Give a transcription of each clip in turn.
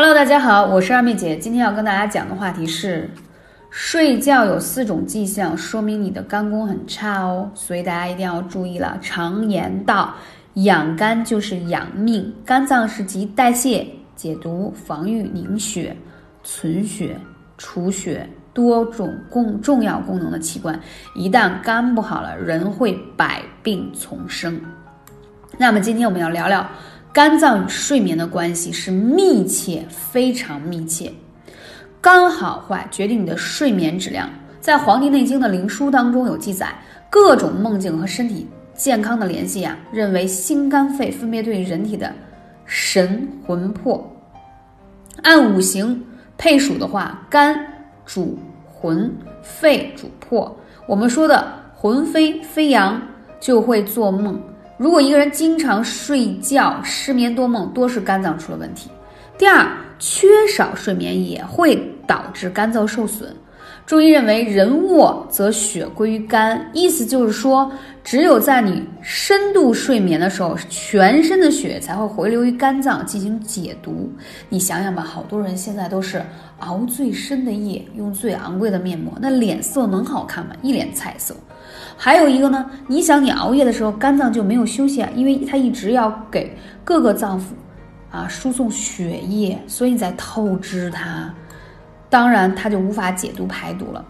Hello，大家好，我是二妹姐。今天要跟大家讲的话题是，睡觉有四种迹象，说明你的肝功很差哦，所以大家一定要注意了。常言道，养肝就是养命，肝脏是集代谢、解毒、防御、凝血、存血、储血多种共重要功能的器官。一旦肝不好了，人会百病丛生。那么今天我们要聊聊。肝脏与睡眠的关系是密切，非常密切。肝好坏决定你的睡眠质量。在《黄帝内经》的灵枢当中有记载，各种梦境和身体健康的联系啊，认为心肝肺分别对人体的神魂魄。按五行配属的话，肝主魂，肺主魄。我们说的魂飞飞扬，就会做梦。如果一个人经常睡觉失眠多梦，多是肝脏出了问题。第二，缺少睡眠也会导致肝脏受损。中医认为，人卧则血归于肝，意思就是说，只有在你深度睡眠的时候，全身的血才会回流于肝脏进行解毒。你想想吧，好多人现在都是熬最深的夜，用最昂贵的面膜，那脸色能好看吗？一脸菜色。还有一个呢，你想你熬夜的时候，肝脏就没有休息啊，因为它一直要给各个脏腑啊输送血液，所以你在透支它。当然，它就无法解毒排毒了。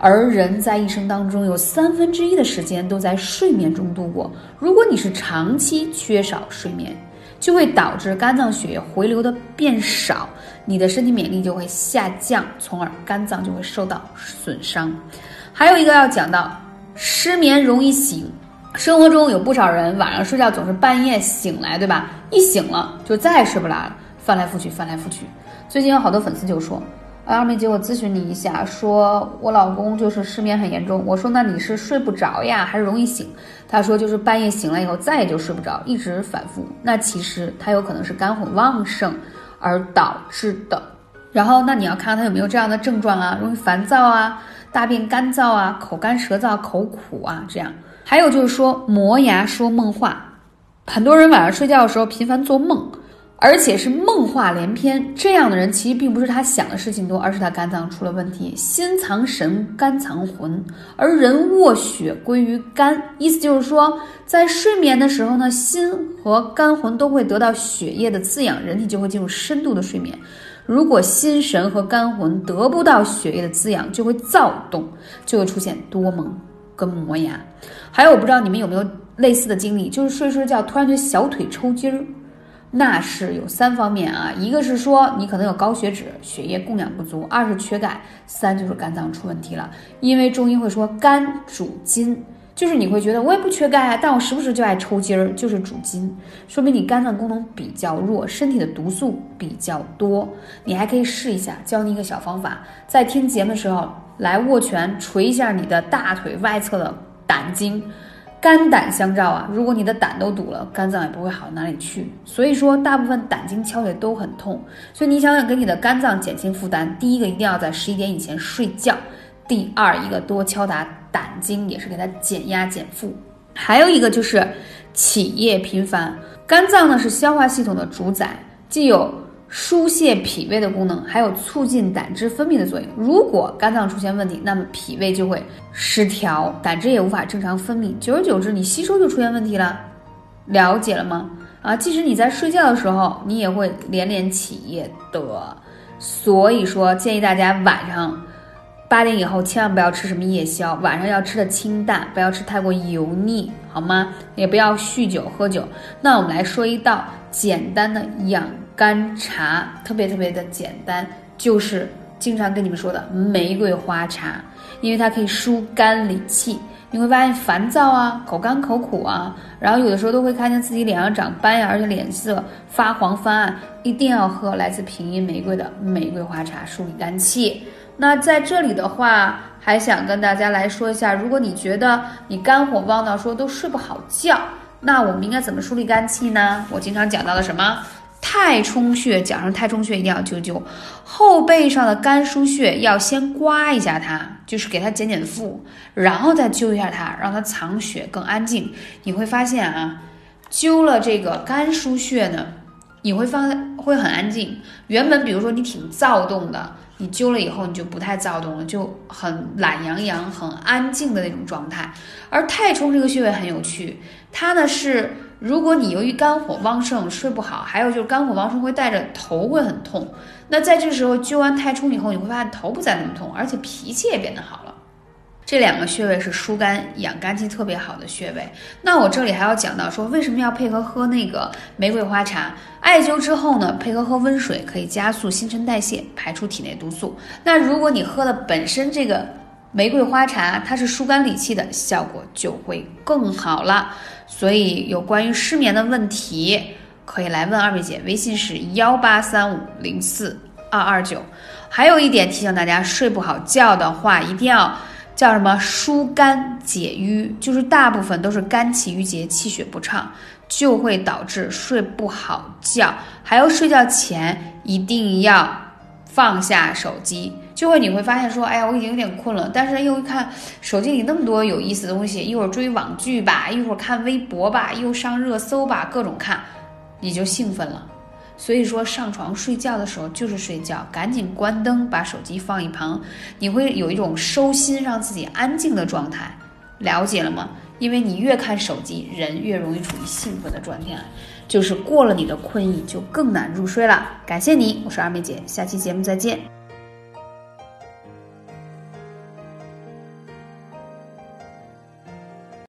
而人在一生当中有三分之一的时间都在睡眠中度过。如果你是长期缺少睡眠，就会导致肝脏血液回流的变少，你的身体免疫力就会下降，从而肝脏就会受到损伤。还有一个要讲到失眠容易醒，生活中有不少人晚上睡觉总是半夜醒来，对吧？一醒了就再也睡不来了，翻来覆去，翻来覆去。最近有好多粉丝就说。二妹姐，我咨询你一下，说我老公就是失眠很严重。我说那你是睡不着呀，还是容易醒？他说就是半夜醒了以后再也就睡不着，一直反复。那其实他有可能是肝火旺盛而导致的。然后那你要看看他有没有这样的症状啊，容易烦躁啊，大便干燥啊，口干舌燥、口苦啊这样。还有就是说磨牙说梦话，很多人晚上睡觉的时候频繁做梦。而且是梦话连篇，这样的人其实并不是他想的事情多，而是他肝脏出了问题。心藏神，肝藏魂，而人卧血归于肝，意思就是说，在睡眠的时候呢，心和肝魂都会得到血液的滋养，人体就会进入深度的睡眠。如果心神和肝魂得不到血液的滋养，就会躁动，就会出现多梦跟磨牙。还有，我不知道你们有没有类似的经历，就是睡睡觉突然觉得小腿抽筋儿。那是有三方面啊，一个是说你可能有高血脂，血液供氧不足；二是缺钙；三就是肝脏出问题了。因为中医会说肝主筋，就是你会觉得我也不缺钙啊，但我时不时就爱抽筋儿，就是主筋，说明你肝脏功能比较弱，身体的毒素比较多。你还可以试一下，教你一个小方法，在听节目的时候来握拳捶一下你的大腿外侧的胆经。肝胆相照啊，如果你的胆都堵了，肝脏也不会好到哪里去。所以说，大部分胆经敲也都很痛。所以你想想给你的肝脏减轻负担，第一个一定要在十一点以前睡觉。第二一个多敲打胆经，也是给它减压减负。还有一个就是起夜频繁，肝脏呢是消化系统的主宰，既有。疏泄脾胃的功能，还有促进胆汁分泌的作用。如果肝脏出现问题，那么脾胃就会失调，胆汁也无法正常分泌，久而久之，你吸收就出现问题了。了解了吗？啊，即使你在睡觉的时候，你也会连连起夜的。所以说，建议大家晚上八点以后千万不要吃什么夜宵，晚上要吃的清淡，不要吃太过油腻，好吗？也不要酗酒喝酒。那我们来说一道简单的养。干茶特别特别的简单，就是经常跟你们说的玫瑰花茶，因为它可以疏肝理气。你会发现烦躁啊，口干口苦啊，然后有的时候都会看见自己脸上长斑呀，而且脸色发黄发暗，一定要喝来自平阴玫瑰的玫瑰花茶，疏理肝气。那在这里的话，还想跟大家来说一下，如果你觉得你肝火旺到说都睡不好觉，那我们应该怎么梳理肝气呢？我经常讲到的什么？太冲穴，脚上太冲穴一定要灸灸，后背上的肝腧穴要先刮一下它，就是给它减减负，然后再灸一下它，让它藏血更安静。你会发现啊，灸了这个肝腧穴呢，你会发会很安静。原本比如说你挺躁动的，你灸了以后你就不太躁动了，就很懒洋洋、很安静的那种状态。而太冲这个穴位很有趣，它呢是如果你由于肝火旺盛睡不好，还有就是肝火旺盛会带着头会很痛。那在这时候灸完太冲以后，你会发现头不再那么痛，而且脾气也变得好了。这两个穴位是疏肝养肝气特别好的穴位。那我这里还要讲到说，为什么要配合喝那个玫瑰花茶？艾灸之后呢，配合喝温水，可以加速新陈代谢，排出体内毒素。那如果你喝的本身这个玫瑰花茶，它是疏肝理气的，效果就会更好了。所以有关于失眠的问题，可以来问二位姐，微信是幺八三五零四二二九。还有一点提醒大家，睡不好觉的话，一定要。叫什么疏肝解郁，就是大部分都是肝气郁结，气血不畅，就会导致睡不好觉。还有睡觉前一定要放下手机，就会你会发现说，哎呀，我已经有点困了，但是又一看手机里那么多有意思的东西，一会儿追网剧吧，一会儿看微博吧，又上热搜吧，各种看，你就兴奋了。所以说，上床睡觉的时候就是睡觉，赶紧关灯，把手机放一旁，你会有一种收心、让自己安静的状态。了解了吗？因为你越看手机，人越容易处于兴奋的状态，就是过了你的困意，就更难入睡了。感谢你，我是二妹姐，下期节目再见。